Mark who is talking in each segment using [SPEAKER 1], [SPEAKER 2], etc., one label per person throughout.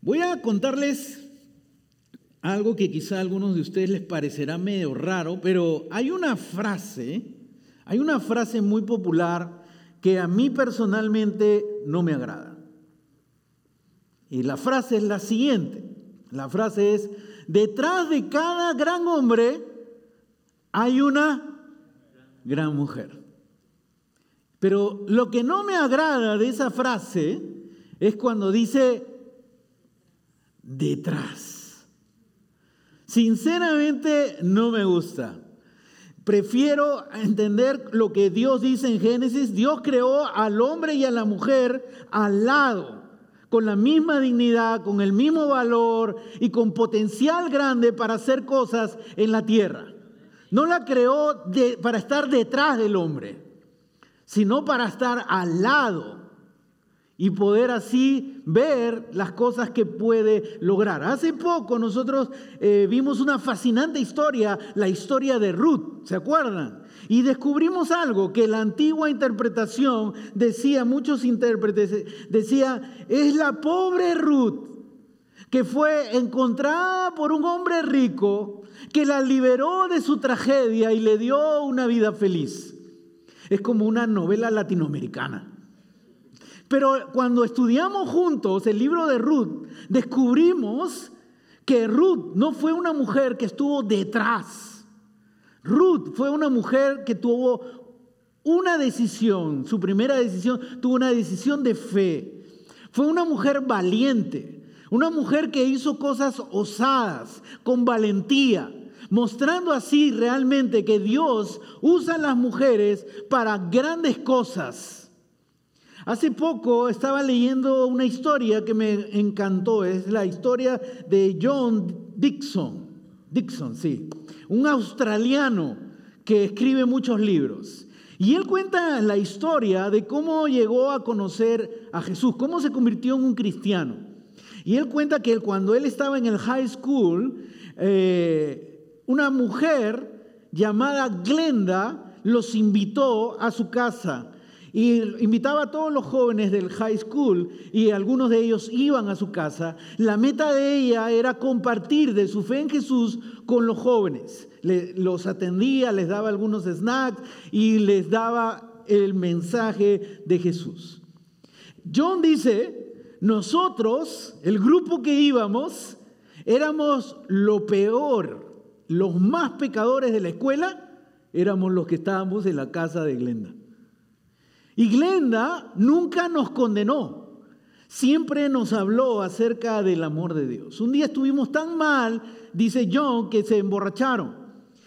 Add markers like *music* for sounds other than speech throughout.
[SPEAKER 1] Voy a contarles algo que quizá a algunos de ustedes les parecerá medio raro, pero hay una frase, hay una frase muy popular que a mí personalmente no me agrada. Y la frase es la siguiente. La frase es, detrás de cada gran hombre hay una gran mujer. Pero lo que no me agrada de esa frase es cuando dice detrás. Sinceramente no me gusta. Prefiero entender lo que Dios dice en Génesis. Dios creó al hombre y a la mujer al lado, con la misma dignidad, con el mismo valor y con potencial grande para hacer cosas en la tierra. No la creó para estar detrás del hombre, sino para estar al lado y poder así ver las cosas que puede lograr. Hace poco nosotros eh, vimos una fascinante historia, la historia de Ruth, ¿se acuerdan? Y descubrimos algo que la antigua interpretación decía, muchos intérpretes decía, es la pobre Ruth que fue encontrada por un hombre rico que la liberó de su tragedia y le dio una vida feliz. Es como una novela latinoamericana. Pero cuando estudiamos juntos el libro de Ruth, descubrimos que Ruth no fue una mujer que estuvo detrás. Ruth fue una mujer que tuvo una decisión, su primera decisión, tuvo una decisión de fe. Fue una mujer valiente, una mujer que hizo cosas osadas, con valentía, mostrando así realmente que Dios usa a las mujeres para grandes cosas. Hace poco estaba leyendo una historia que me encantó, es la historia de John Dixon, Dixon, sí, un australiano que escribe muchos libros. Y él cuenta la historia de cómo llegó a conocer a Jesús, cómo se convirtió en un cristiano. Y él cuenta que cuando él estaba en el high school, eh, una mujer llamada Glenda los invitó a su casa y invitaba a todos los jóvenes del high school y algunos de ellos iban a su casa. La meta de ella era compartir de su fe en Jesús con los jóvenes. los atendía, les daba algunos snacks y les daba el mensaje de Jesús. John dice, nosotros, el grupo que íbamos, éramos lo peor, los más pecadores de la escuela, éramos los que estábamos en la casa de Glenda. Y Glenda nunca nos condenó, siempre nos habló acerca del amor de Dios. Un día estuvimos tan mal, dice John, que se emborracharon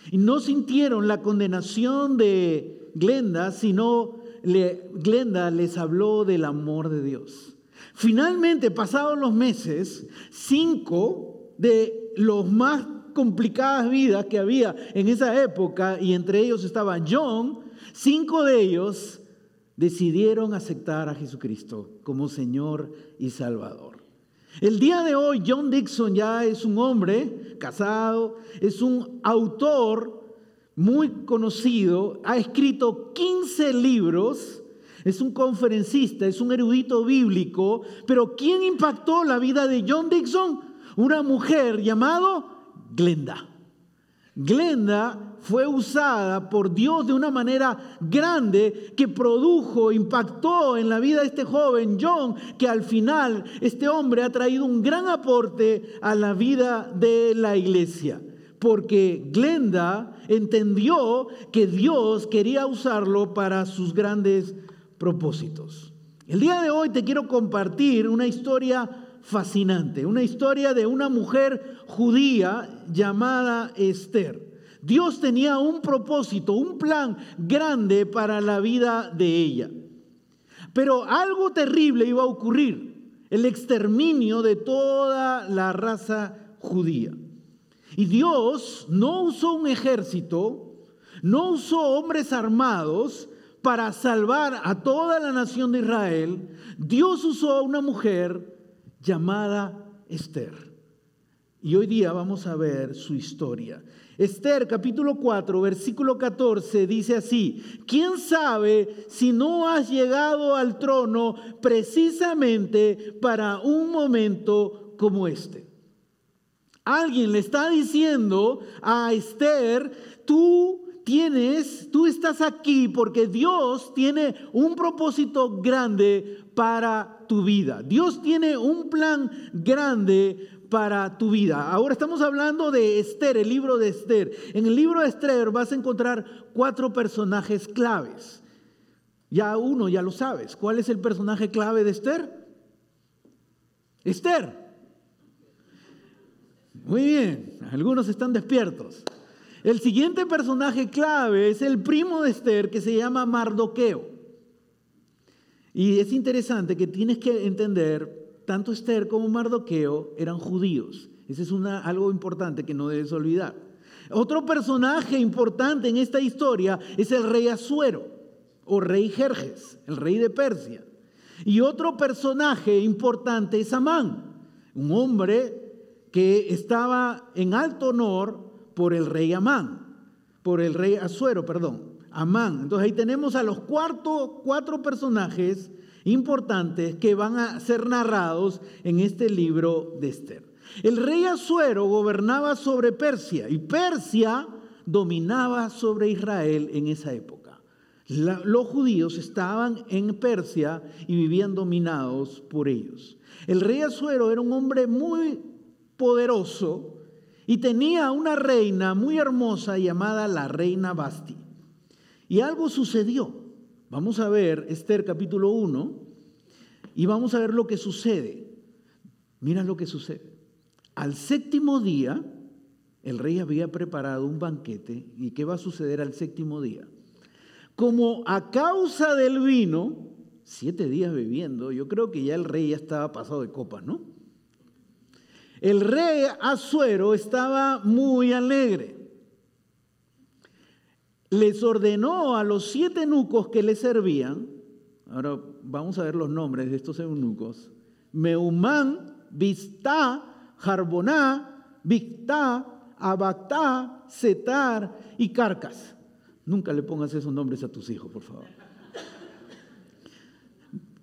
[SPEAKER 1] y no sintieron la condenación de Glenda, sino Glenda les habló del amor de Dios. Finalmente, pasados los meses, cinco de los más complicadas vidas que había en esa época, y entre ellos estaba John, cinco de ellos decidieron aceptar a Jesucristo como Señor y Salvador. El día de hoy John Dixon ya es un hombre casado, es un autor muy conocido, ha escrito 15 libros, es un conferencista, es un erudito bíblico, pero ¿quién impactó la vida de John Dixon? Una mujer llamada Glenda. Glenda fue usada por Dios de una manera grande que produjo, impactó en la vida de este joven John, que al final este hombre ha traído un gran aporte a la vida de la iglesia. Porque Glenda entendió que Dios quería usarlo para sus grandes propósitos. El día de hoy te quiero compartir una historia fascinante, una historia de una mujer judía llamada Esther. Dios tenía un propósito, un plan grande para la vida de ella. Pero algo terrible iba a ocurrir, el exterminio de toda la raza judía. Y Dios no usó un ejército, no usó hombres armados para salvar a toda la nación de Israel. Dios usó a una mujer llamada Esther. Y hoy día vamos a ver su historia. Esther capítulo 4, versículo 14 dice así, ¿quién sabe si no has llegado al trono precisamente para un momento como este? Alguien le está diciendo a Esther, tú tienes, tú estás aquí porque Dios tiene un propósito grande para tu vida. Dios tiene un plan grande para tu vida. Ahora estamos hablando de Esther, el libro de Esther. En el libro de Esther vas a encontrar cuatro personajes claves. Ya uno, ya lo sabes. ¿Cuál es el personaje clave de Esther? Esther. Muy bien, algunos están despiertos. El siguiente personaje clave es el primo de Esther que se llama Mardoqueo. Y es interesante que tienes que entender tanto Esther como Mardoqueo eran judíos. Ese es algo importante que no debes olvidar. Otro personaje importante en esta historia es el rey Asuero o rey Jerjes, el rey de Persia. Y otro personaje importante es Amán, un hombre que estaba en alto honor por el rey Amán, por el rey Asuero, perdón, Amán. Entonces ahí tenemos a los cuarto, cuatro personajes importantes que van a ser narrados en este libro de Esther. El rey Asuero gobernaba sobre Persia y Persia dominaba sobre Israel en esa época. los judíos estaban en Persia y vivían dominados por ellos. El rey Asuero era un hombre muy poderoso y tenía una reina muy hermosa llamada la reina Basti. Y algo sucedió. Vamos a ver Esther capítulo 1 y vamos a ver lo que sucede. Mira lo que sucede. Al séptimo día, el rey había preparado un banquete. ¿Y qué va a suceder al séptimo día? Como a causa del vino, siete días bebiendo, yo creo que ya el rey ya estaba pasado de copa, ¿no? El rey Azuero estaba muy alegre les ordenó a los siete eunucos que le servían, ahora vamos a ver los nombres de estos eunucos, Meumán, Vistá, Jarboná, Victá, Abactá, Setar y Carcas. Nunca le pongas esos nombres a tus hijos, por favor.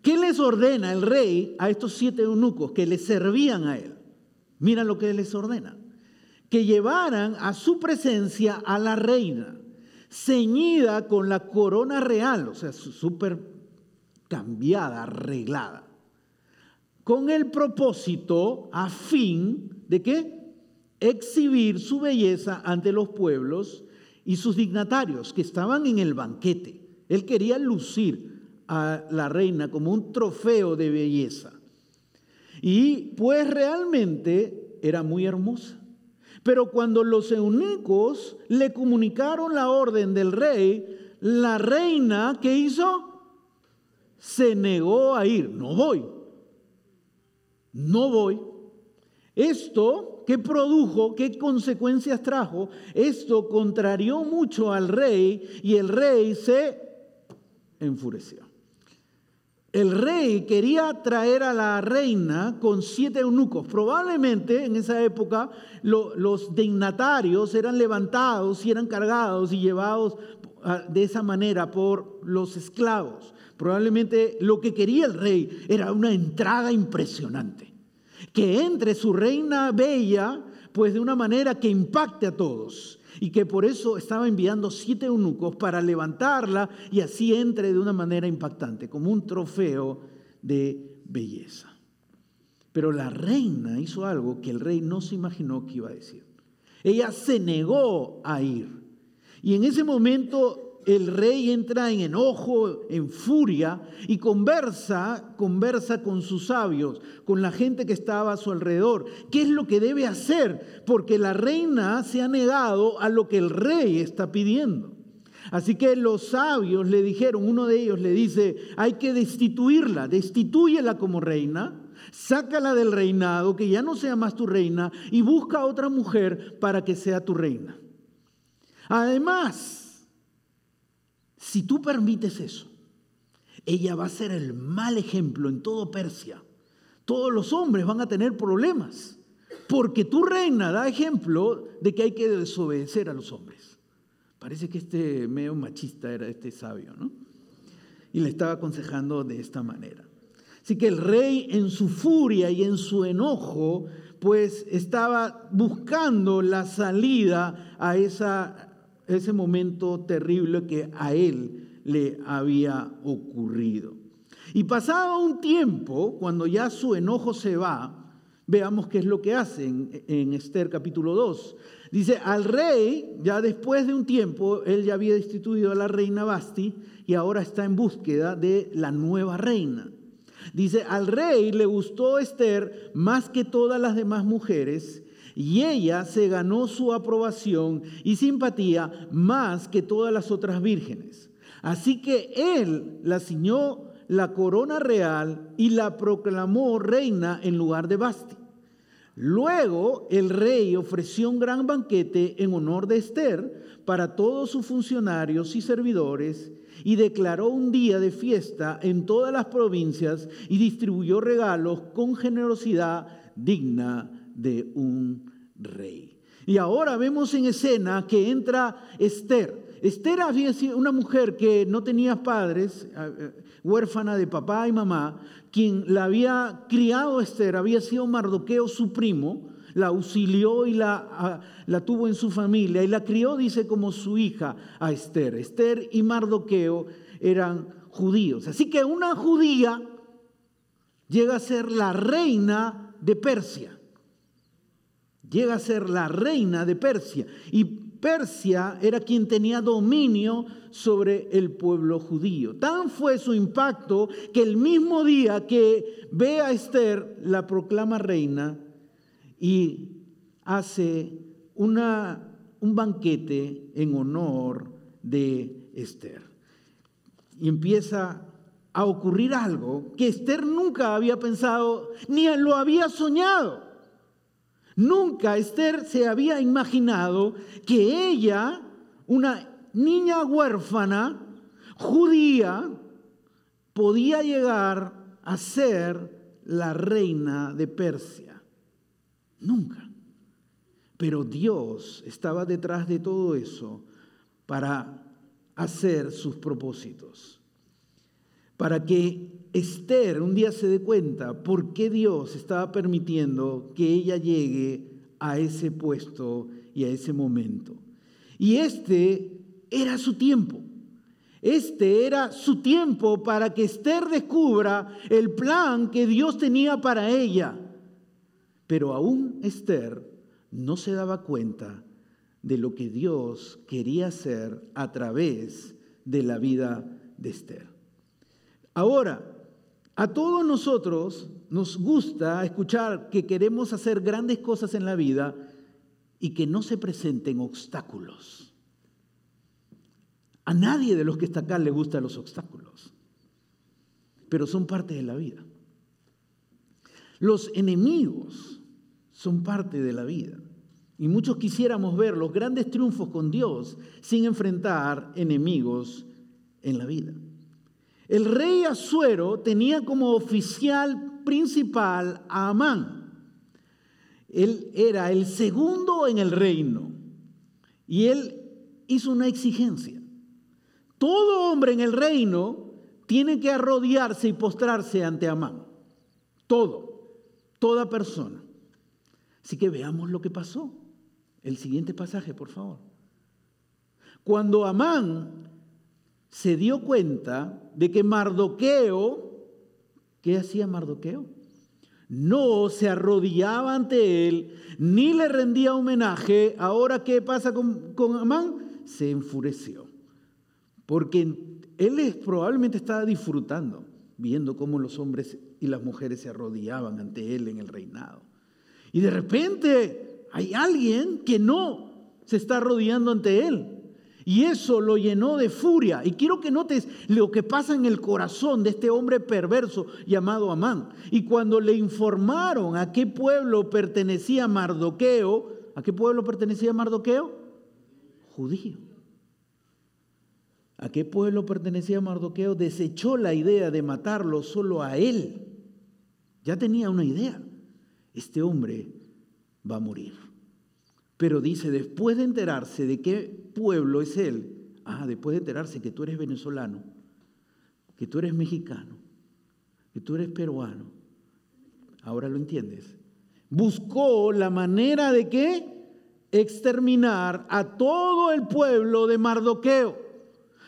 [SPEAKER 1] ¿Qué les ordena el rey a estos siete eunucos que le servían a él? Mira lo que les ordena. Que llevaran a su presencia a la reina ceñida con la corona real, o sea, súper cambiada, arreglada, con el propósito a fin de qué? Exhibir su belleza ante los pueblos y sus dignatarios que estaban en el banquete. Él quería lucir a la reina como un trofeo de belleza. Y pues realmente era muy hermosa. Pero cuando los eunucos le comunicaron la orden del rey, la reina, ¿qué hizo? Se negó a ir. No voy. No voy. Esto, ¿qué produjo? ¿Qué consecuencias trajo? Esto contrarió mucho al rey y el rey se enfureció. El rey quería traer a la reina con siete eunucos. Probablemente en esa época los dignatarios eran levantados y eran cargados y llevados ah, de esa manera por los esclavos. Probablemente lo que quería el rey era una entrada impresionante. Que entre su reina bella, pues de una manera que impacte a todos y que por eso estaba enviando siete eunucos para levantarla y así entre de una manera impactante, como un trofeo de belleza. Pero la reina hizo algo que el rey no se imaginó que iba a decir. Ella se negó a ir. Y en ese momento el rey entra en enojo, en furia y conversa, conversa con sus sabios, con la gente que estaba a su alrededor. ¿Qué es lo que debe hacer? Porque la reina se ha negado a lo que el rey está pidiendo. Así que los sabios le dijeron, uno de ellos le dice, hay que destituirla, destitúyela como reina, sácala del reinado, que ya no sea más tu reina, y busca a otra mujer para que sea tu reina. Además, si tú permites eso, ella va a ser el mal ejemplo en todo Persia. Todos los hombres van a tener problemas porque tu reina da ejemplo de que hay que desobedecer a los hombres. Parece que este medio machista era este sabio, ¿no? Y le estaba aconsejando de esta manera. Así que el rey en su furia y en su enojo, pues estaba buscando la salida a esa, ese momento terrible que a él le había ocurrido. Y pasado un tiempo, cuando ya su enojo se va, Veamos qué es lo que hace en, Esther capítulo 2. Dice, al rey, ya después de un tiempo, él ya había destituido a la reina Basti y ahora está en búsqueda de la nueva reina. Dice, al rey le gustó Esther más que todas las demás mujeres y ella se ganó su aprobación y simpatía más que todas las otras vírgenes. Así que él la ciñó la corona real y la proclamó reina en lugar de Basti. Luego el rey ofreció un gran banquete en honor de Esther para todos sus funcionarios y servidores y declaró un día de fiesta en todas las provincias y distribuyó regalos con generosidad digna de un rey. Y ahora vemos en escena que entra Esther. Esther había sido una mujer que no tenía padres, eh, huérfana de papá y mamá, quien la había criado Esther, había sido Mardoqueo su primo, la auxilió y la, la, tuvo en su familia y la crió, dice, como su hija a Esther. Esther y Mardoqueo eran judíos. Así que una judía llega a ser la reina de Persia. Llega a ser la reina de Persia. Y Persia era quien tenía dominio sobre el pueblo judío. Tan fue su impacto que el mismo día que ve a Esther, la proclama reina y hace una, un banquete en honor de Esther. Y empieza a ocurrir algo que Esther nunca había pensado ni lo había soñado. Nunca Esther se había imaginado que ella, una niña huérfana, judía, podía llegar a ser la reina de Persia. Nunca. Pero Dios estaba detrás de todo eso para hacer sus propósitos. Para que Esther un día se dé cuenta por qué Dios estaba permitiendo que ella llegue a ese puesto y a ese momento. Y este era su tiempo. Este era su tiempo para que Esther descubra el plan que Dios tenía para ella. Pero aún Esther no se daba cuenta de lo que Dios quería hacer a través de la vida de Esther. Ahora, a todos nosotros nos gusta escuchar que queremos hacer grandes cosas en la vida y que no se presenten obstáculos. A nadie de los que está acá le gustan los obstáculos, pero son parte de la vida. Los enemigos son parte de la vida. Y muchos quisiéramos ver los grandes triunfos con Dios sin enfrentar enemigos en la vida. El rey Asuero tenía como oficial principal a Amán. Él era el segundo en el reino. Y él hizo una exigencia. Todo hombre en el reino tiene que arrodillarse y postrarse ante Amán. Todo, toda persona. Así que veamos lo que pasó. El siguiente pasaje, por favor. Cuando Amán se dio cuenta de que Mardoqueo, ¿qué hacía Mardoqueo? No se arrodillaba ante él, ni le rendía homenaje. Ahora, ¿qué pasa con, Amán? Se enfureció. Porque él probablemente estaba disfrutando, viendo cómo los hombres y las mujeres se arrodillaban ante él en el reinado. Y de repente hay alguien que no se está arrodillando ante él. Y eso lo llenó de furia. Y quiero que notes lo que pasa en el corazón de este hombre perverso llamado Amán. Y cuando le informaron a qué pueblo pertenecía Mardoqueo, ¿a qué pueblo pertenecía Mardoqueo? Judío. ¿A qué pueblo pertenecía Mardoqueo? Desechó la idea de matarlo solo a él. Ya tenía una idea. Este hombre va a morir. Pero dice, después de enterarse de qué pueblo es él, ah, después de enterarse que tú eres venezolano, que tú eres mexicano, que tú eres peruano, ahora lo entiendes, buscó la manera de qué? Exterminar a todo el pueblo de Mardoqueo.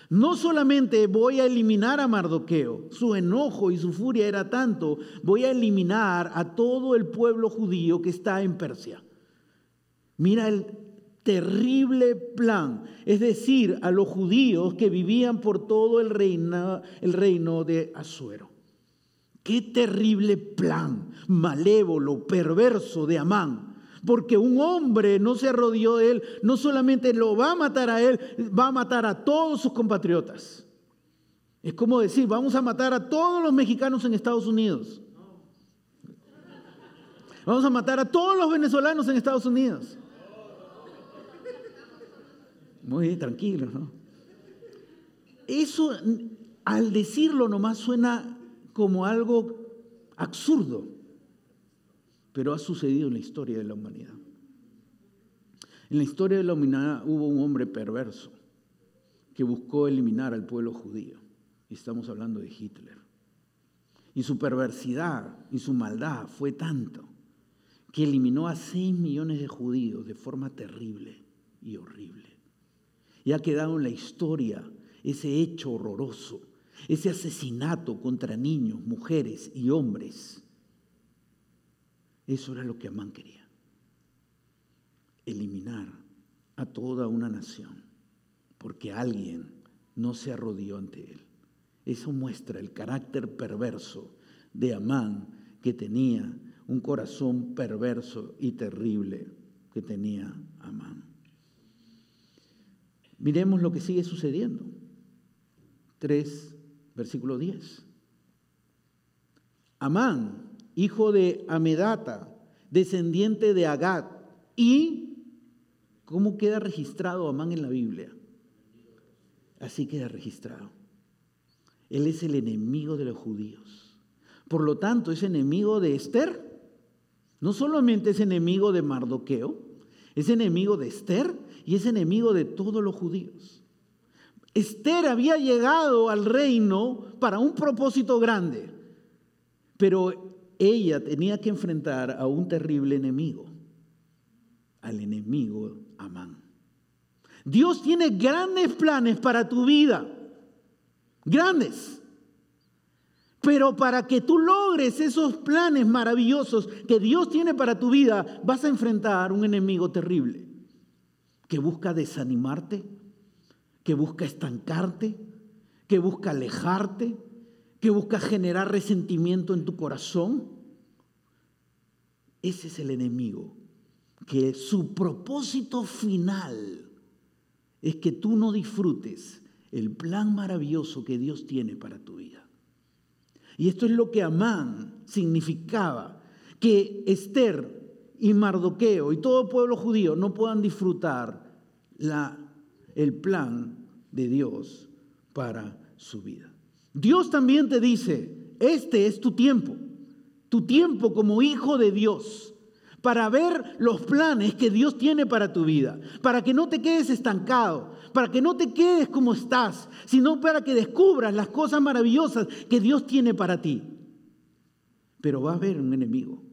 [SPEAKER 1] No solamente voy a eliminar a Mardoqueo, su enojo y su furia era tanto, voy a eliminar a todo el pueblo judío que está en Persia. Mira el terrible plan, es decir, a los judíos que vivían por todo el reino, el reino de Asuero. Qué terrible plan, malévolo, perverso de Amán porque un hombre no se arrodilló de él, no solamente lo va a matar a él, va a matar a todos sus compatriotas. Es como decir, vamos a matar a todos los mexicanos en Estados Unidos. Vamos a matar a todos los venezolanos en Estados Unidos. Muy tranquilo, ¿no? Eso, al decirlo nomás, suena como algo absurdo pero ha sucedido en la historia de la humanidad. En la historia de la humanidad hubo un hombre perverso que buscó eliminar al pueblo judío. Y estamos hablando de Hitler. Y su perversidad y su maldad fue tanto que eliminó a 6 millones de judíos de forma terrible y horrible. Y ha quedado en la historia ese hecho horroroso, ese asesinato contra niños, mujeres y hombres eso era lo que Amán quería. Eliminar a toda una nación porque alguien no se arrodilló ante él. Eso muestra el carácter perverso de Amán que tenía un corazón perverso y terrible que tenía Amán. Miremos lo que sigue sucediendo. 3, versículo 10. Amán hijo de Amedata, descendiente de Agad. ¿Y cómo queda registrado Amán en la Biblia? Así queda registrado. Él es el enemigo de los judíos. Por lo tanto, es enemigo de Esther. No solamente es enemigo de Mardoqueo, es enemigo de Esther y es enemigo de todos los judíos. Esther había llegado al reino para un propósito grande, pero ella tenía que enfrentar a un terrible enemigo, al enemigo Amán. Dios tiene grandes planes para tu vida, grandes. Pero para que tú logres esos planes maravillosos que Dios tiene para tu vida, vas a enfrentar un enemigo terrible que busca desanimarte, que busca estancarte, que busca alejarte, que busca generar resentimiento en tu corazón. Ese es el enemigo, que su propósito final es que tú no disfrutes el plan maravilloso que Dios tiene para tu vida. Y esto es lo que Amán significaba, que Esther y Mardoqueo y todo pueblo judío no puedan disfrutar la, el plan de Dios para su vida. Dios también te dice, este es tu tiempo, tu tiempo como hijo de Dios, para ver los planes que Dios tiene para tu vida, para que no te quedes estancado, para que no te quedes como estás, sino para que descubras las cosas maravillosas que Dios tiene para ti. Pero va a haber un enemigo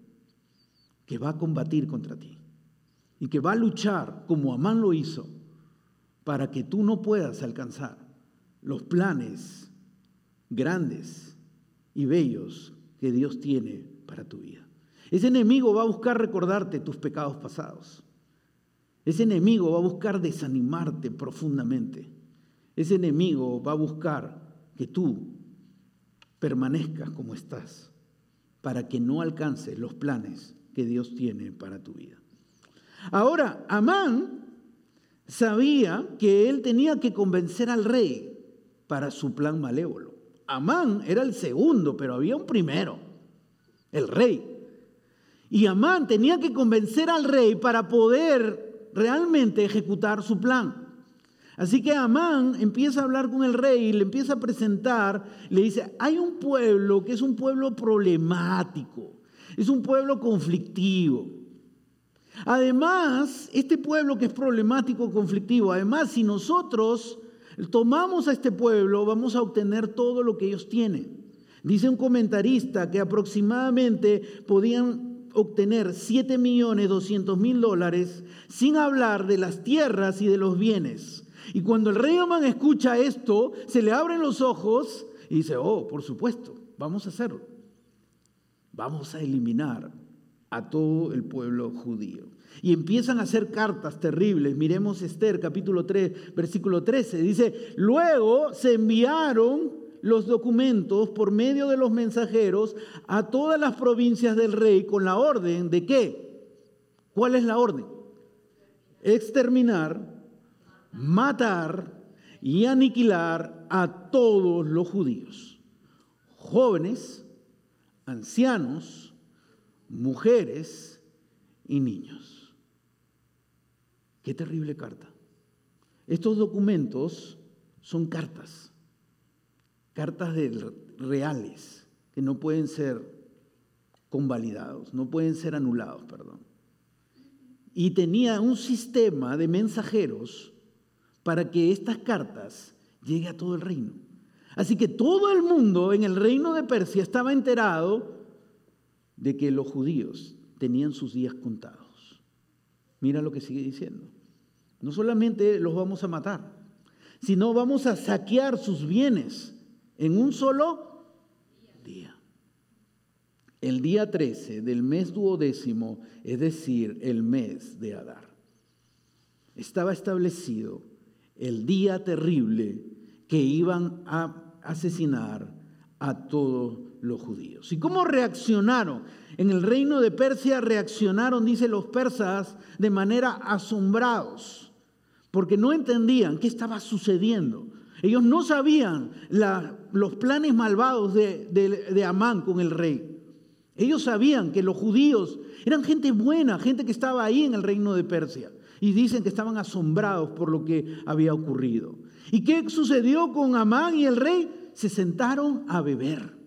[SPEAKER 1] que va a combatir contra ti y que va a luchar como Amán lo hizo para que tú no puedas alcanzar los planes grandes y bellos que Dios tiene para tu vida. Ese enemigo va a buscar recordarte tus pecados pasados. Ese enemigo va a buscar desanimarte profundamente. Ese enemigo va a buscar que tú permanezcas como estás para que no alcances los planes que Dios tiene para tu vida. Ahora, Amán sabía que él tenía que convencer al rey para su plan malévolo. Amán era el segundo, pero había un primero, el rey. Y Amán tenía que convencer al rey para poder realmente ejecutar su plan. Así que Amán empieza a hablar con el rey y le empieza a presentar, le dice, hay un pueblo que es un pueblo problemático, es un pueblo conflictivo. Además, este pueblo que es problemático, conflictivo, además, si nosotros tomamos a este pueblo, vamos a obtener todo lo que ellos tienen. Dice un comentarista que aproximadamente podían obtener 7 millones 200 mil dólares sin hablar de las tierras y de los bienes. Y cuando el rey Amán escucha esto, se le abren los ojos y dice, oh, por supuesto, vamos a hacerlo. Vamos a eliminar a todo el pueblo judío. Y empiezan a hacer cartas terribles. Miremos Esther capítulo 3, versículo 13. Dice, luego se enviaron los documentos por medio de los mensajeros a todas las provincias del rey con la orden de qué? ¿Cuál es la orden? Exterminar, matar y aniquilar a todos los judíos, jóvenes, ancianos, mujeres y niños. Qué terrible carta. Estos documentos son cartas, cartas de reales que no pueden ser convalidados, no pueden ser anulados, perdón. Y tenía un sistema de mensajeros para que estas cartas lleguen a todo el reino. Así que todo el mundo en el reino de Persia estaba enterado de que los judíos tenían sus días contados. Mira lo que sigue diciendo. No solamente los vamos a matar, sino vamos a saquear sus bienes en un solo día. El día 13 del mes duodécimo, es decir, el mes de Adar, estaba establecido el día terrible que iban a asesinar a todos los judíos. ¿Y cómo reaccionaron? En el reino de Persia reaccionaron, dice los persas, de manera asombrados, porque no entendían qué estaba sucediendo. Ellos no sabían los planes malvados de, de Amán con el rey. Ellos sabían que los judíos eran gente buena, gente que estaba ahí en el reino de Persia. Y dicen que estaban asombrados por lo que había ocurrido. ¿Y qué sucedió con Amán y el rey? Se sentaron a beber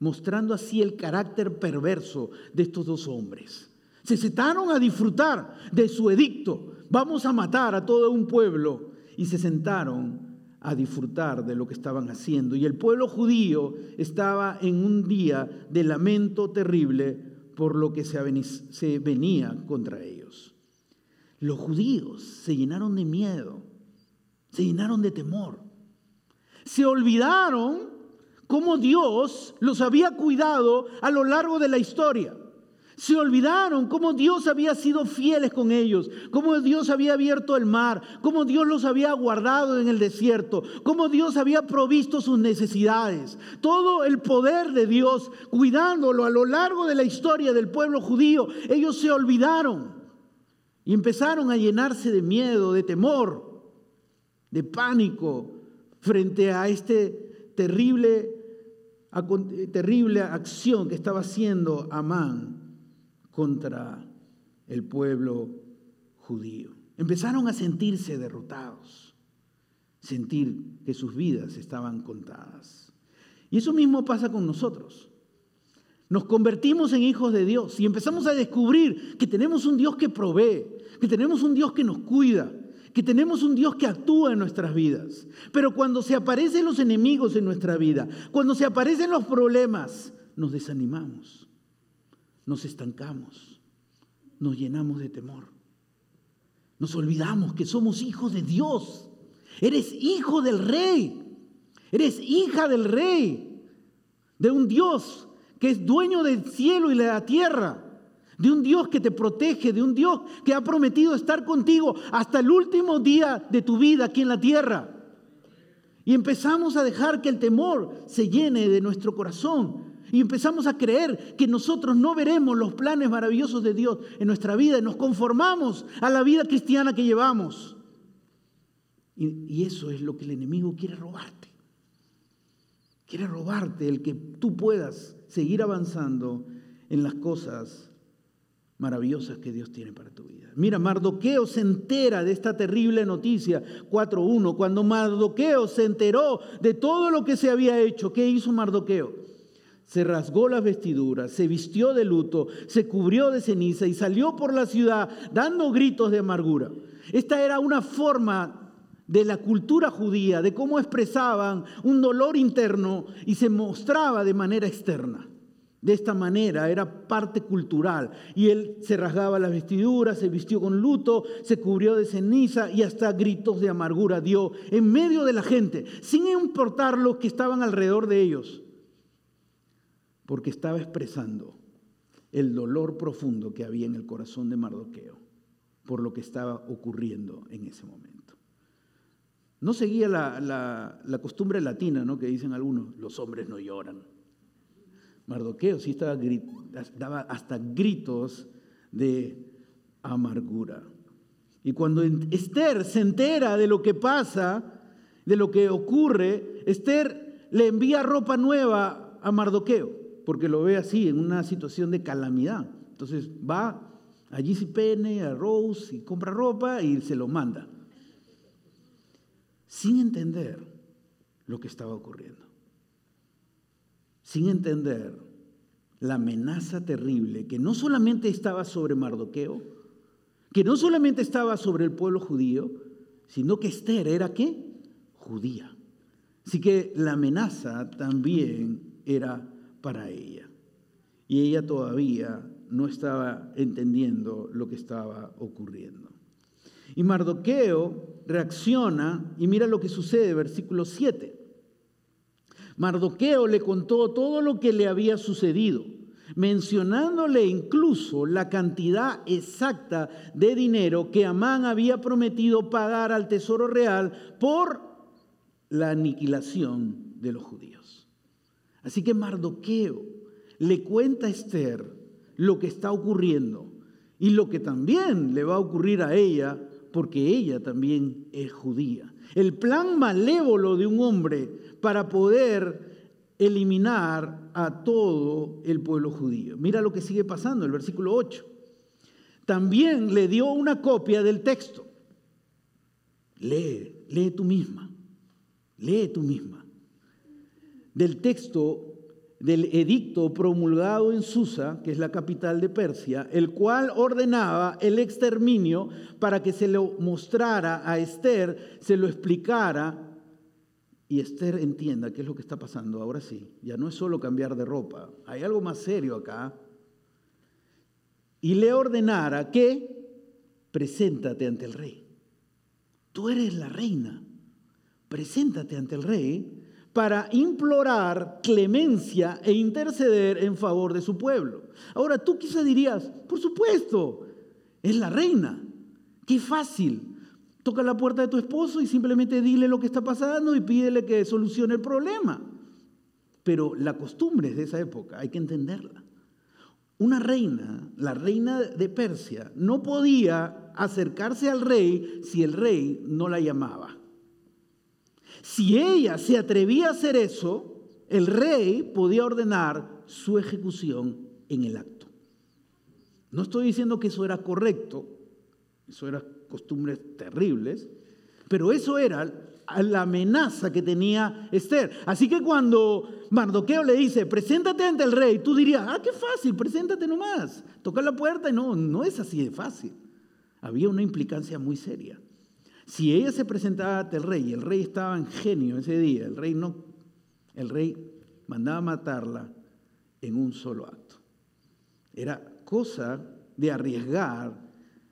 [SPEAKER 1] mostrando así el carácter perverso de estos dos hombres. Se sentaron a disfrutar de su edicto. Vamos a matar a todo un pueblo. Y se sentaron a disfrutar de lo que estaban haciendo. Y el pueblo judío estaba en un día de lamento terrible por lo que se venía contra ellos. Los judíos se llenaron de miedo, se llenaron de temor. Se olvidaron cómo Dios los había cuidado a lo largo de la historia. Se olvidaron cómo Dios había sido fieles con ellos, cómo Dios había abierto el mar, cómo Dios los había guardado en el desierto, cómo Dios había provisto sus necesidades. Todo el poder de Dios cuidándolo a lo largo de la historia del pueblo judío, ellos se olvidaron y empezaron a llenarse de miedo, de temor, de pánico frente a este terrible terrible acción que estaba haciendo Amán contra el pueblo judío. Empezaron a sentirse derrotados, sentir que sus vidas estaban contadas. Y eso mismo pasa con nosotros. Nos convertimos en hijos de Dios y empezamos a descubrir que tenemos un Dios que provee, que tenemos un Dios que nos cuida, que tenemos un Dios que actúa en nuestras vidas. Pero cuando se aparecen los enemigos en nuestra vida, cuando se aparecen los problemas, nos desanimamos, nos estancamos, nos llenamos de temor. Nos olvidamos que somos hijos de Dios. Eres hijo del rey. Eres hija del rey. De un Dios que es dueño del cielo y de la tierra de un Dios que te protege, de un Dios que ha prometido estar contigo hasta el último día de tu vida aquí en la tierra. Y empezamos a dejar que el temor se llene de nuestro corazón. Y empezamos a creer que nosotros no veremos los planes maravillosos de Dios en nuestra vida y nos conformamos a la vida cristiana que llevamos. Y, y eso es lo que el enemigo quiere robarte. Quiere robarte el que tú puedas seguir avanzando en las cosas maravillosas que Dios tiene para tu vida. Mira, Mardoqueo se entera de esta terrible noticia 4.1. Cuando Mardoqueo se enteró de todo lo que se había hecho, ¿qué hizo Mardoqueo? se rasgó las vestiduras, se vistió de luto, se cubrió de ceniza y salió por la ciudad dando gritos de amargura. Esta era una forma de la cultura judía, de cómo expresaban un dolor interno y se mostraba de manera externa. De esta manera era parte cultural. Y él se rasgaba las vestiduras, se vistió con luto, se cubrió de ceniza y hasta gritos de amargura dio en medio de la gente, sin importar los que estaban alrededor de ellos porque estaba expresando el dolor profundo que había en el corazón de Mardoqueo por lo que estaba ocurriendo en ese momento. No seguía la, costumbre latina, ¿no? que dicen algunos, los hombres no lloran. Mardoqueo sí daba hasta gritos de amargura. Y cuando Esther se entera de lo que pasa, de lo que ocurre, Esther le envía ropa nueva a Mardoqueo porque lo ve así, en una situación de calamidad. Entonces va a GCPN, a Rose, y compra ropa y se lo manda. Sin entender lo que estaba ocurriendo. Sin entender la amenaza terrible que no solamente estaba sobre Mardoqueo, que no solamente estaba sobre el pueblo judío, sino que Esther era qué? Judía. Así que la amenaza también era para ella. Y ella todavía no estaba entendiendo lo que estaba ocurriendo. Y Mardoqueo reacciona y mira lo que sucede, versículo 7. Mardoqueo le contó todo lo que le había sucedido, mencionándole incluso la cantidad exacta de dinero que Amán había prometido pagar al tesoro real por la aniquilación de los judíos. Así que Mardoqueo le cuenta a Esther lo que está ocurriendo y lo que también le va a ocurrir a ella porque ella también es judía. El plan malévolo de un hombre para poder eliminar a todo el pueblo judío. Mira lo que sigue pasando, el versículo 8. También le dio una copia del texto. Lee, lee tú misma, lee tú misma del texto del edicto promulgado en Susa, que es la capital de Persia, el cual ordenaba el exterminio para que se lo mostrara a Esther, se lo explicara y Esther entienda qué es lo que está pasando. Ahora sí, ya no es solo cambiar de ropa, hay algo más serio acá. Y le ordenara que preséntate ante el rey. Tú eres la reina, preséntate ante el rey para implorar clemencia e interceder en favor de su pueblo. Ahora tú quizás dirías, por supuesto, es la reina, qué fácil. Toca la puerta de tu esposo y simplemente dile lo que está pasando y pídele que solucione el problema. Pero la costumbre de esa época hay que entenderla. Una reina, la reina de Persia, no podía acercarse al rey si el rey no la llamaba. Si ella se atrevía a hacer eso, el rey podía ordenar su ejecución en el acto. No estoy diciendo que eso era correcto, eso eran costumbres terribles, pero eso era la amenaza que tenía Esther. Así que cuando Mardoqueo le dice, preséntate ante el rey, tú dirías, ah, qué fácil, preséntate nomás, toca la puerta y no, no es así de fácil. Había una implicancia muy seria. Si ella se presentaba ante el rey y el rey estaba en genio ese día, el rey no, el rey mandaba matarla en un solo acto. Era cosa de arriesgar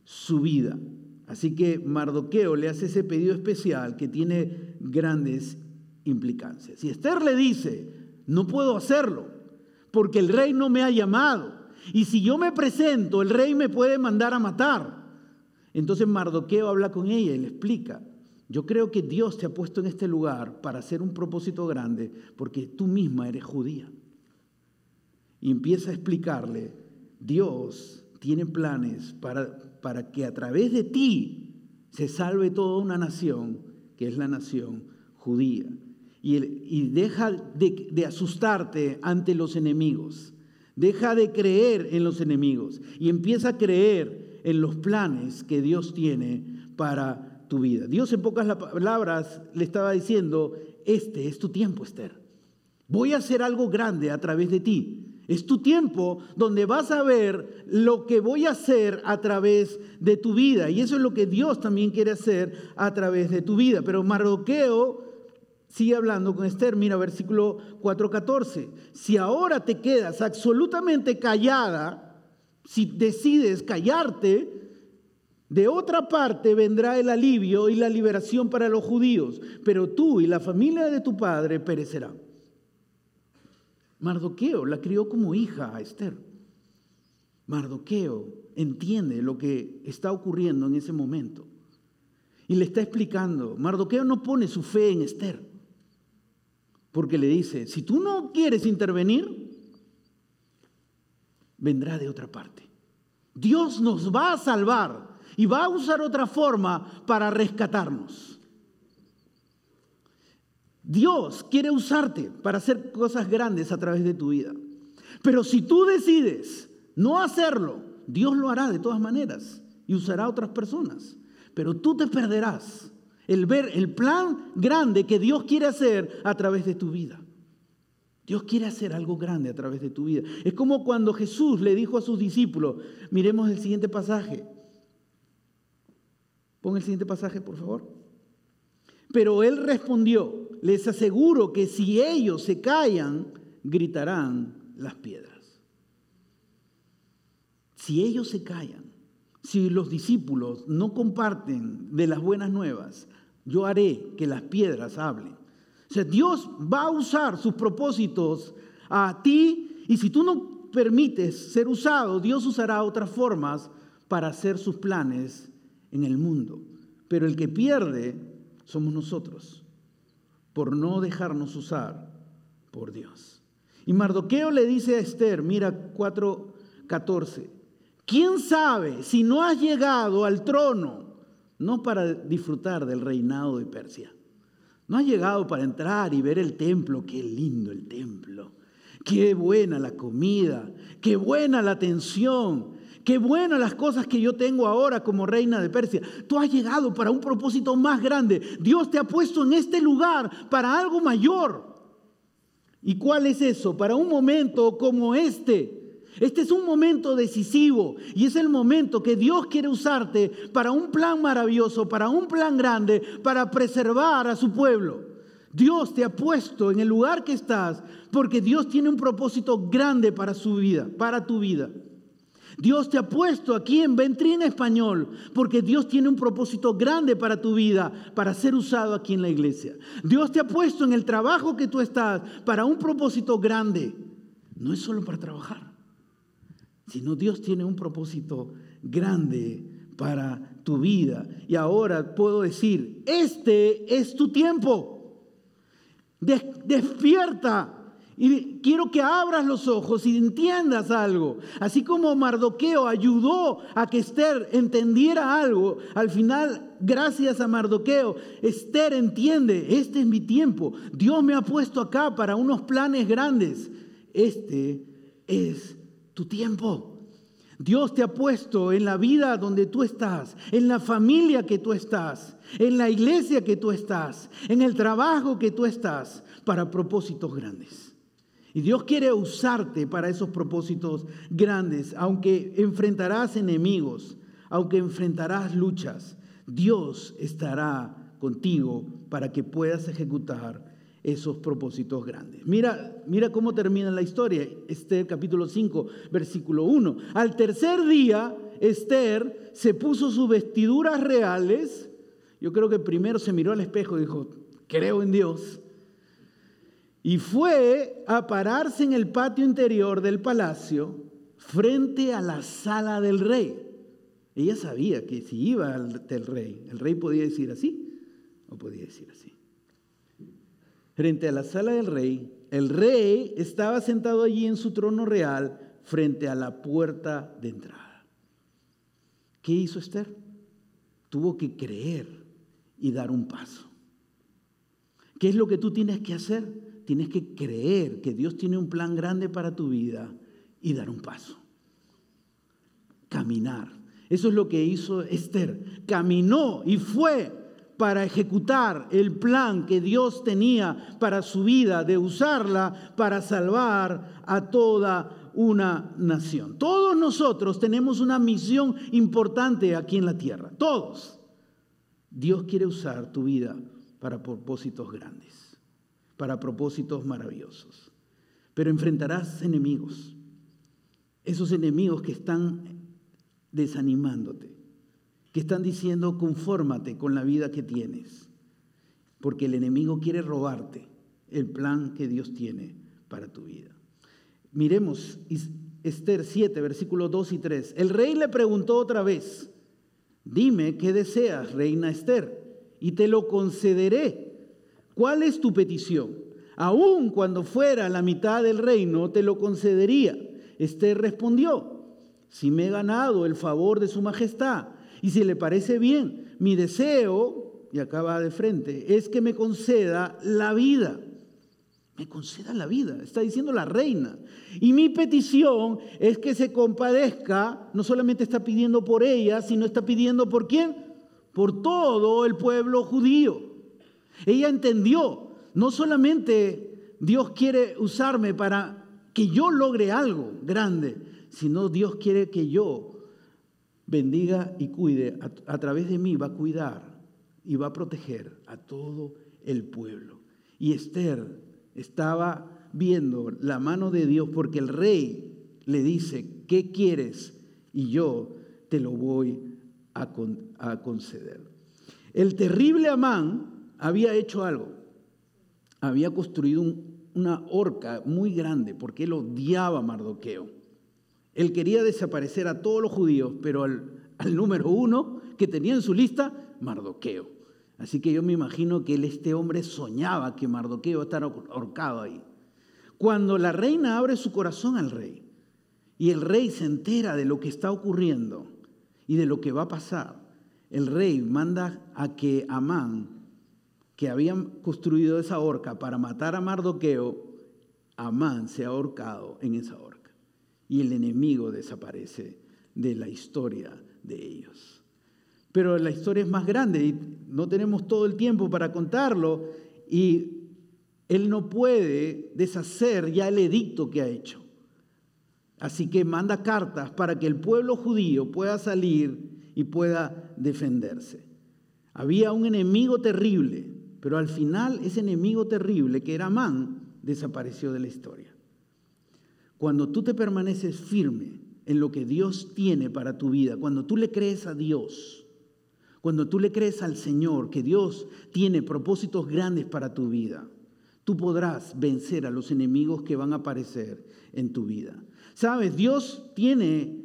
[SPEAKER 1] su vida. Así que Mardoqueo le hace ese pedido especial que tiene grandes implicancias. Si Esther le dice, no puedo hacerlo, porque el rey no me ha llamado, y si yo me presento, el rey me puede mandar a matar. Entonces Mardoqueo habla con ella y le explica, yo creo que Dios te ha puesto en este lugar para hacer un propósito grande porque tú misma eres judía. Y empieza a explicarle, Dios tiene planes para, para que a través de ti se salve toda una nación, que es la nación judía. Y, deja de, de asustarte ante los enemigos. Deja de creer en los enemigos y empieza a creer en los planes que Dios tiene para tu vida. Dios en pocas palabras le estaba diciendo, este es tu tiempo, Esther. Voy a hacer algo grande a través de ti. Es tu tiempo donde vas a ver lo que voy a hacer a través de tu vida. Y eso es lo que Dios también quiere hacer a través de tu vida. Pero Mardoqueo sigue hablando con Esther. Mira, versículo 4:14. Si ahora te quedas absolutamente callada, si decides callarte, de otra parte vendrá el alivio y la liberación para los judíos, pero tú y la familia de tu padre perecerán. Mardoqueo la crió como hija a Esther. Mardoqueo entiende lo que está ocurriendo en ese momento y le está explicando. Mardoqueo no pone su fe en Esther porque le dice, si tú no quieres intervenir, vendrá de otra parte. Dios nos va a salvar y va a usar otra forma para rescatarnos. Dios quiere usarte para hacer cosas grandes a través de tu vida. Pero si tú decides no hacerlo, Dios lo hará de todas maneras y usará a otras personas. Pero tú te perderás el ver el plan grande que Dios quiere hacer a través de tu vida. Dios quiere hacer algo grande a través de tu vida. Es como cuando Jesús le dijo a sus discípulos, miremos el siguiente pasaje. Pon el siguiente pasaje, por favor. Pero él respondió, les aseguro que si ellos se callan, gritarán las piedras. Si ellos se callan, si los discípulos no comparten de las buenas nuevas, yo haré que las piedras hablen. O sea, Dios va a usar sus propósitos a ti y si tú no permites ser usado, Dios usará otras formas para hacer sus planes en el mundo. Pero el que pierde somos nosotros, por no dejarnos usar por Dios. Y Mardoqueo le dice a Esther, mira 4.14, ¿quién sabe si no has llegado al trono, no para disfrutar del reinado de Persia? No has llegado para entrar y ver el templo, qué lindo el templo, qué buena la comida, qué buena la atención, Qué buenas las cosas que yo tengo ahora como reina de Persia. Tú has llegado para un propósito más grande. Dios te ha puesto en este lugar para algo mayor. ¿Y cuál es eso? Para un momento como este. Este es un momento decisivo y es el momento que Dios quiere usarte para un plan maravilloso, para un plan grande, para preservar a su pueblo. Dios te ha puesto en el lugar que estás porque Dios tiene un propósito grande para su vida, para tu vida. Dios te ha puesto aquí en Ventrina Español porque Dios tiene un propósito grande para tu vida, para ser usado aquí en la iglesia. Dios te ha puesto en el trabajo que tú estás para un propósito grande. No es solo para trabajar, sino Dios tiene un propósito grande para tu vida. Y ahora puedo decir, este es tu tiempo. despierta y quiero que abras los ojos y entiendas algo. Así como Mardoqueo ayudó a que Esther entendiera algo, al final, gracias a Mardoqueo, Esther entiende, este es mi tiempo. Dios me ha puesto acá para unos planes grandes. Este es tu tiempo. Dios te ha puesto en la vida donde tú estás, en la familia que tú estás, en la iglesia que tú estás, en el trabajo que tú estás, para propósitos grandes. Y Dios quiere usarte para esos propósitos grandes, aunque enfrentarás enemigos, aunque enfrentarás luchas, Dios estará contigo para que puedas ejecutar esos propósitos grandes. Mira, mira cómo termina la historia. Esther capítulo 5, versículo 1. Al tercer día, Esther se puso sus vestiduras reales. Yo creo que primero se miró al espejo y dijo, creo en Dios. Y fue a pararse en el patio interior del palacio frente a la sala del rey. Ella sabía que si iba al del rey, el rey podía decir así o podía decir así. Frente a la sala del rey, el rey estaba sentado allí en su trono real frente a la puerta de entrada. ¿Qué hizo Esther? Tuvo que creer y dar un paso. ¿Qué es lo que tú tienes que hacer? tienes que creer que Dios tiene un plan grande para tu vida y dar un paso. Caminar. Eso es lo que hizo Esther. Caminó y fue para ejecutar el plan que Dios tenía para su vida, de usarla para salvar a toda una nación. Todos nosotros tenemos una misión importante aquí en la tierra, todos. Dios quiere usar tu vida para propósitos grandes, para propósitos maravillosos. Pero enfrentarás enemigos, esos enemigos que están desanimándote, están diciendo confórmate con la vida que tienes, porque el enemigo quiere robarte el plan que Dios tiene para tu vida. Miremos Esther 7, versículos 2 y 3. El rey le preguntó otra vez, dime qué deseas, reina Esther, y te lo concederé. ¿Cuál es tu petición? Aún cuando fuera la mitad del reino, te lo concedería. Esther respondió, si me he ganado el favor de su majestad y si le parece bien, mi deseo, y acaba de frente, es que me conceda la vida. Me conceda la vida, está diciendo la reina. Y mi petición es que se compadezca, no solamente está pidiendo por ella, sino está pidiendo por quién? Por todo el pueblo judío. Ella entendió, no solamente Dios quiere usarme para que yo logre algo grande, sino Dios quiere que yo bendiga y cuide, a, través de mí va a cuidar y va a proteger a todo el pueblo. Y Esther estaba viendo la mano de Dios porque el rey le dice, ¿qué quieres? Y yo te lo voy a, conceder. El terrible Amán había hecho algo. Había construido una horca muy grande porque él odiaba a Mardoqueo. Él quería desaparecer a todos los judíos, pero al, número uno que tenía en su lista, Mardoqueo. Así que yo me imagino que este hombre soñaba que Mardoqueo estaba ahorcado ahí. Cuando la reina abre su corazón al rey y el rey se entera de lo que está ocurriendo y de lo que va a pasar, el rey manda a que Amán, que habían construido esa horca para matar a Mardoqueo, Amán se ha ahorcado en esa horca y el enemigo desaparece de la historia de ellos. Pero la historia es más grande y no tenemos todo el tiempo para contarlo y él no puede deshacer ya el edicto que ha hecho. Así que manda cartas para que el pueblo judío pueda salir y pueda defenderse. Había un enemigo terrible, pero al final ese enemigo terrible, que era Amán, desapareció de la historia. Cuando tú te permaneces firme en lo que Dios tiene para tu vida, cuando tú le crees a Dios, cuando tú le crees al Señor que Dios tiene propósitos grandes para tu vida, tú podrás vencer a los enemigos que van a aparecer en tu vida. Sabes, Dios tiene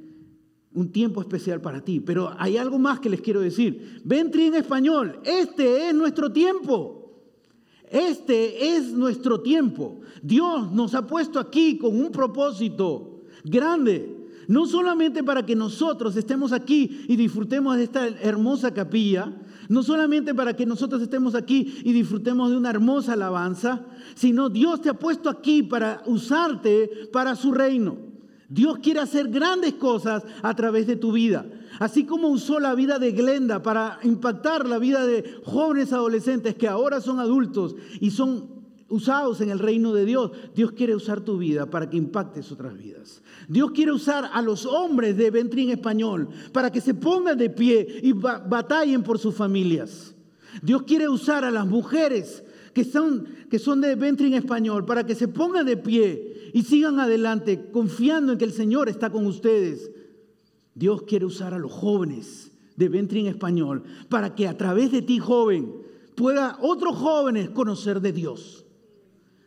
[SPEAKER 1] un tiempo especial para ti, pero hay algo más que les quiero decir. Ventri en español, este es nuestro tiempo. Este es nuestro tiempo. Dios nos ha puesto aquí con un propósito grande. No solamente para que nosotros estemos aquí y disfrutemos de esta hermosa capilla, no solamente para que nosotros estemos aquí y disfrutemos de una hermosa alabanza, sino Dios te ha puesto aquí para usarte para su reino. Dios quiere hacer grandes cosas a través de tu vida. Así como usó la vida de Glenda para impactar la vida de jóvenes adolescentes que ahora son adultos y son usados en el reino de Dios, Dios quiere usar tu vida para que impactes otras vidas. Dios quiere usar a los hombres de Ventrín español para que se pongan de pie y batallen por sus familias. Dios quiere usar a las mujeres que son, que son de Ventrín español para que se pongan de pie y sigan adelante confiando en que el Señor está con ustedes Dios quiere usar a los jóvenes de Ventri español para que a través de ti, joven, pueda otros jóvenes conocer de Dios.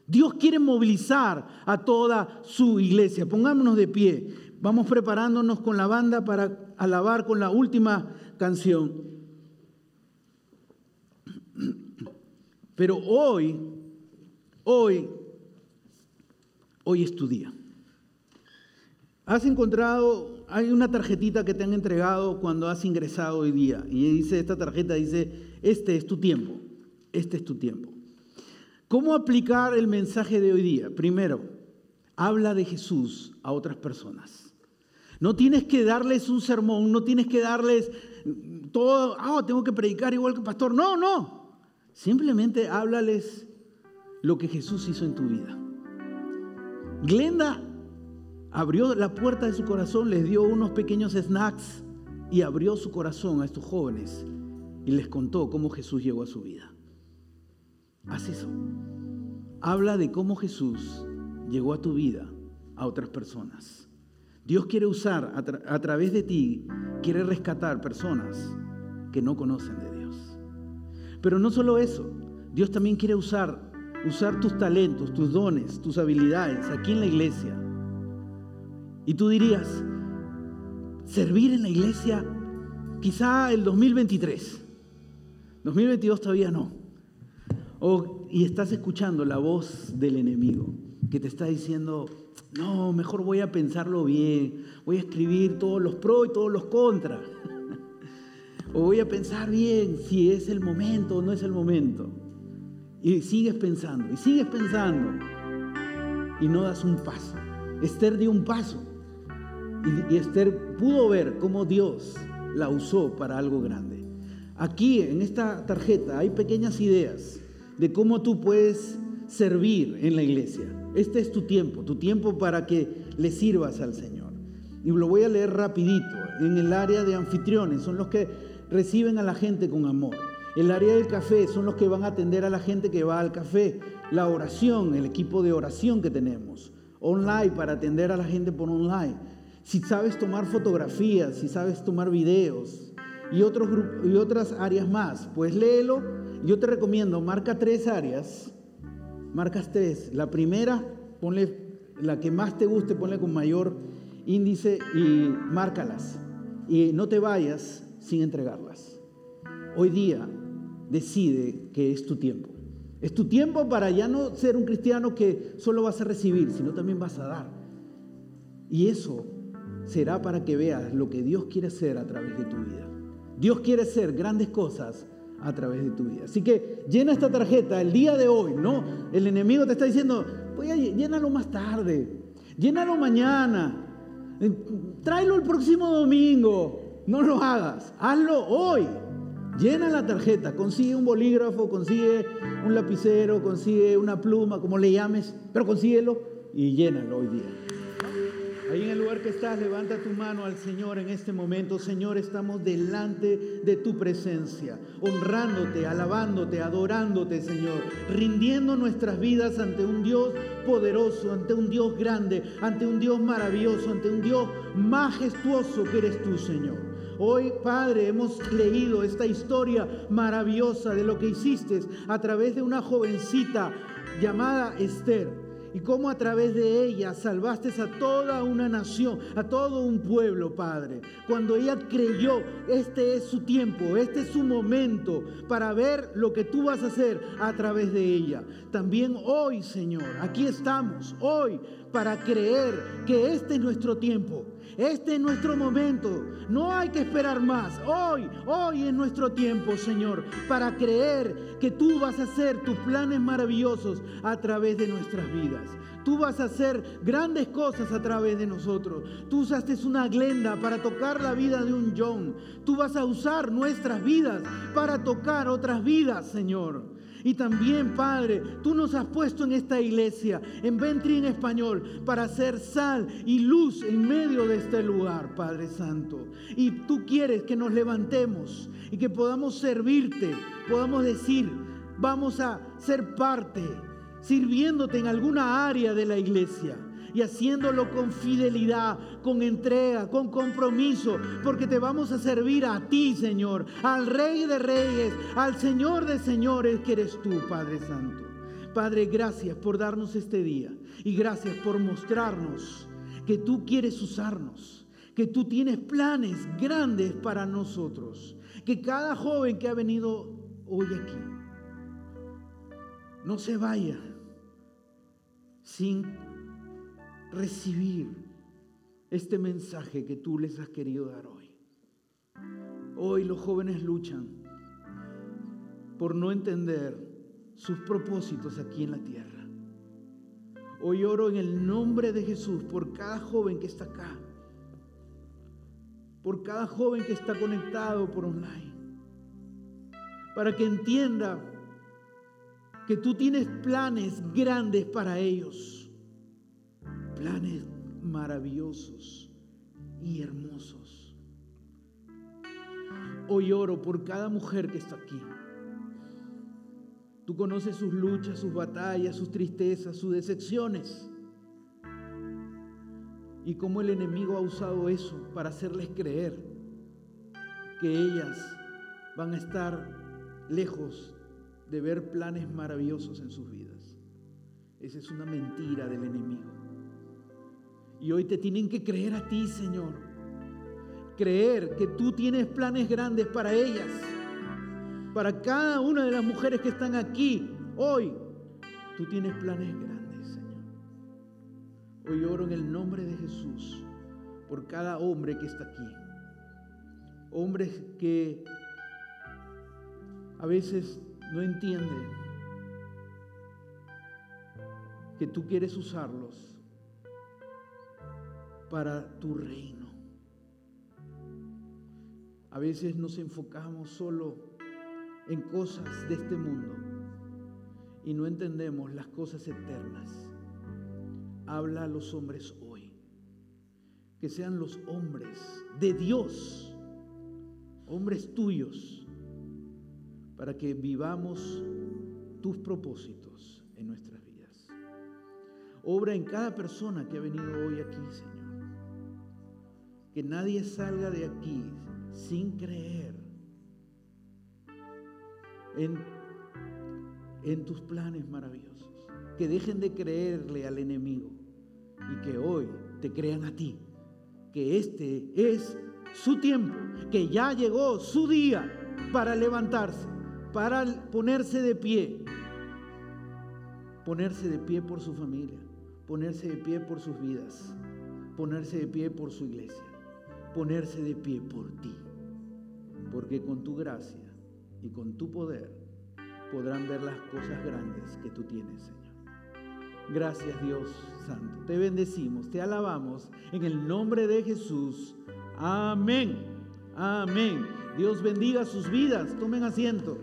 [SPEAKER 1] Dios quiere movilizar a toda su iglesia. Pongámonos de pie. Vamos preparándonos con la banda para alabar con la última canción. Pero hoy, hoy, hoy es tu día. Has encontrado, hay una tarjetita que te han entregado cuando has ingresado hoy día. Y dice, esta tarjeta dice, este es tu tiempo, este es tu tiempo. ¿Cómo aplicar el mensaje de hoy día? Primero, habla de Jesús a otras personas. No tienes que darles un sermón, no tienes que darles todo, ah, tengo que predicar igual que pastor. No, no. Simplemente háblales lo que Jesús hizo en tu vida. Glenda abrió la puerta de su corazón, les dio unos pequeños snacks y abrió su corazón a estos jóvenes y les contó cómo Jesús llegó a su vida. Haz eso. Habla de cómo Jesús llegó a tu vida a otras personas. Dios quiere usar a, través de ti, quiere rescatar personas que no conocen de Dios. Pero no solo eso, Dios también quiere usar, usar tus talentos, tus dones, tus habilidades aquí en la iglesia. Y tú dirías, servir en la iglesia quizá el 2023. 2022 todavía no. y estás escuchando la voz del enemigo que te está diciendo, no, mejor voy a pensarlo bien, voy a escribir todos los pros y todos los contras. *laughs* o voy a pensar bien si es el momento o no es el momento. Y sigues pensando, y sigues pensando, y no das un paso. Esther dio un paso. Y, Esther pudo ver cómo Dios la usó para algo grande. Aquí en esta tarjeta hay pequeñas ideas de cómo tú puedes servir en la iglesia. Este es tu tiempo, tu tiempo para que le sirvas al Señor. Y lo voy a leer rapidito. En el área de anfitriones son los que reciben a la gente con amor. El área del café son los que van a atender a la gente que va al café. La oración, el equipo de oración que tenemos. Online para atender a la gente por online. Si sabes tomar fotografías, si sabes tomar videos y, otros y otras áreas más, pues léelo. Yo te recomiendo, marca tres áreas marcas tres. La primera, ponle la que más te guste, ponle con mayor índice y márcalas. Y no te vayas sin entregarlas. Hoy día decide que es tu tiempo. Es tu tiempo para ya no ser un cristiano que solo vas a recibir, sino también vas a dar. Y eso será para que veas lo que Dios quiere hacer a través de tu vida. Dios quiere hacer grandes cosas a través de tu vida. Así que llena esta tarjeta el día de hoy, ¿no? El enemigo te está diciendo, voy a llénalo más tarde, llénalo mañana, eh, tráelo el próximo domingo, no lo hagas, hazlo hoy. Llena la tarjeta, consigue un bolígrafo, consigue un lapicero, consigue una pluma, como le llames, pero consíguelo y llénalo hoy día. Ahí en el lugar que estás, levanta tu mano al Señor en este momento. Señor, estamos delante de tu presencia, honrándote, alabándote, adorándote, Señor, rindiendo nuestras vidas ante un Dios poderoso, ante un Dios grande, ante un Dios maravilloso, ante un Dios majestuoso que eres tú, Señor. Hoy, Padre, hemos leído esta historia maravillosa de lo que hiciste a través de una jovencita llamada Esther y cómo a través de ella salvaste a toda una nación, a todo un pueblo, Padre. Cuando ella creyó, este es su tiempo, este es su momento para ver lo que tú vas a hacer a través de ella. También hoy, Señor, aquí estamos, hoy, para creer que este es nuestro tiempo este es nuestro momento. No hay que esperar más. Hoy, hoy es nuestro tiempo, Señor, para creer que tú vas a hacer tus planes maravillosos a través de nuestras vidas. Tú vas a hacer grandes cosas a través de nosotros. Tú usaste una glenda para tocar la vida de un John. Tú vas a usar nuestras vidas para tocar otras vidas, Señor. Y también, Padre, tú nos has puesto en esta iglesia, en Ventri en español, para ser sal y luz en medio de este lugar, Padre Santo. Y tú quieres que nos levantemos y que podamos servirte, podamos decir, vamos a ser parte, sirviéndote en alguna área de la iglesia y haciéndolo con fidelidad, con entrega, con compromiso, porque te vamos a servir a ti, Señor, al Rey de Reyes, al Señor de Señores, que eres tú, Padre Santo. Padre, gracias por darnos este día y gracias por mostrarnos que tú quieres usarnos, que tú tienes planes grandes para nosotros, que cada joven que ha venido hoy aquí no se vaya sin recibir este mensaje que tú les has querido dar hoy. Hoy los jóvenes luchan por no entender sus propósitos aquí en la tierra. Hoy oro en el nombre de Jesús por cada joven que está acá, por cada joven que está conectado por online, para que entienda que tú tienes planes grandes para ellos, planes maravillosos y hermosos. Hoy oro por cada mujer que está aquí. Tú conoces sus luchas, sus batallas, sus tristezas, sus decepciones. Y cómo el enemigo ha usado eso para hacerles creer que ellas van a estar lejos de ver planes maravillosos en sus vidas. Esa es una mentira del enemigo. Y hoy te tienen que creer a ti, Señor. Creer que tú tienes planes grandes para ellas para cada una de las mujeres que están aquí hoy. Tú tienes planes grandes, Señor. Hoy oro en el nombre de Jesús por cada hombre que está aquí. Hombres que a veces no entienden que tú quieres usarlos para tu reino. A veces nos enfocamos solo en cosas de este mundo y no entendemos las cosas eternas. Habla a los hombres hoy. Que sean los hombres de Dios, hombres tuyos, para que vivamos tus propósitos en nuestras vidas. Obra en cada persona que ha venido hoy aquí, Señor. Que nadie salga de aquí sin creer en, tus planes maravillosos. Que dejen de creerle al enemigo y que hoy te crean a ti. Que este es su tiempo, que ya llegó su día para levantarse, para ponerse de pie. Ponerse de pie por su familia, ponerse de pie por sus vidas, ponerse de pie por su iglesia, ponerse de pie por ti. Porque con tu gracia y con tu poder podrán ver las cosas grandes que tú tienes, Señor. Gracias Dios Santo. Te bendecimos, te alabamos en el nombre de Jesús. Amén. Amén. Dios bendiga sus vidas. Tomen asiento.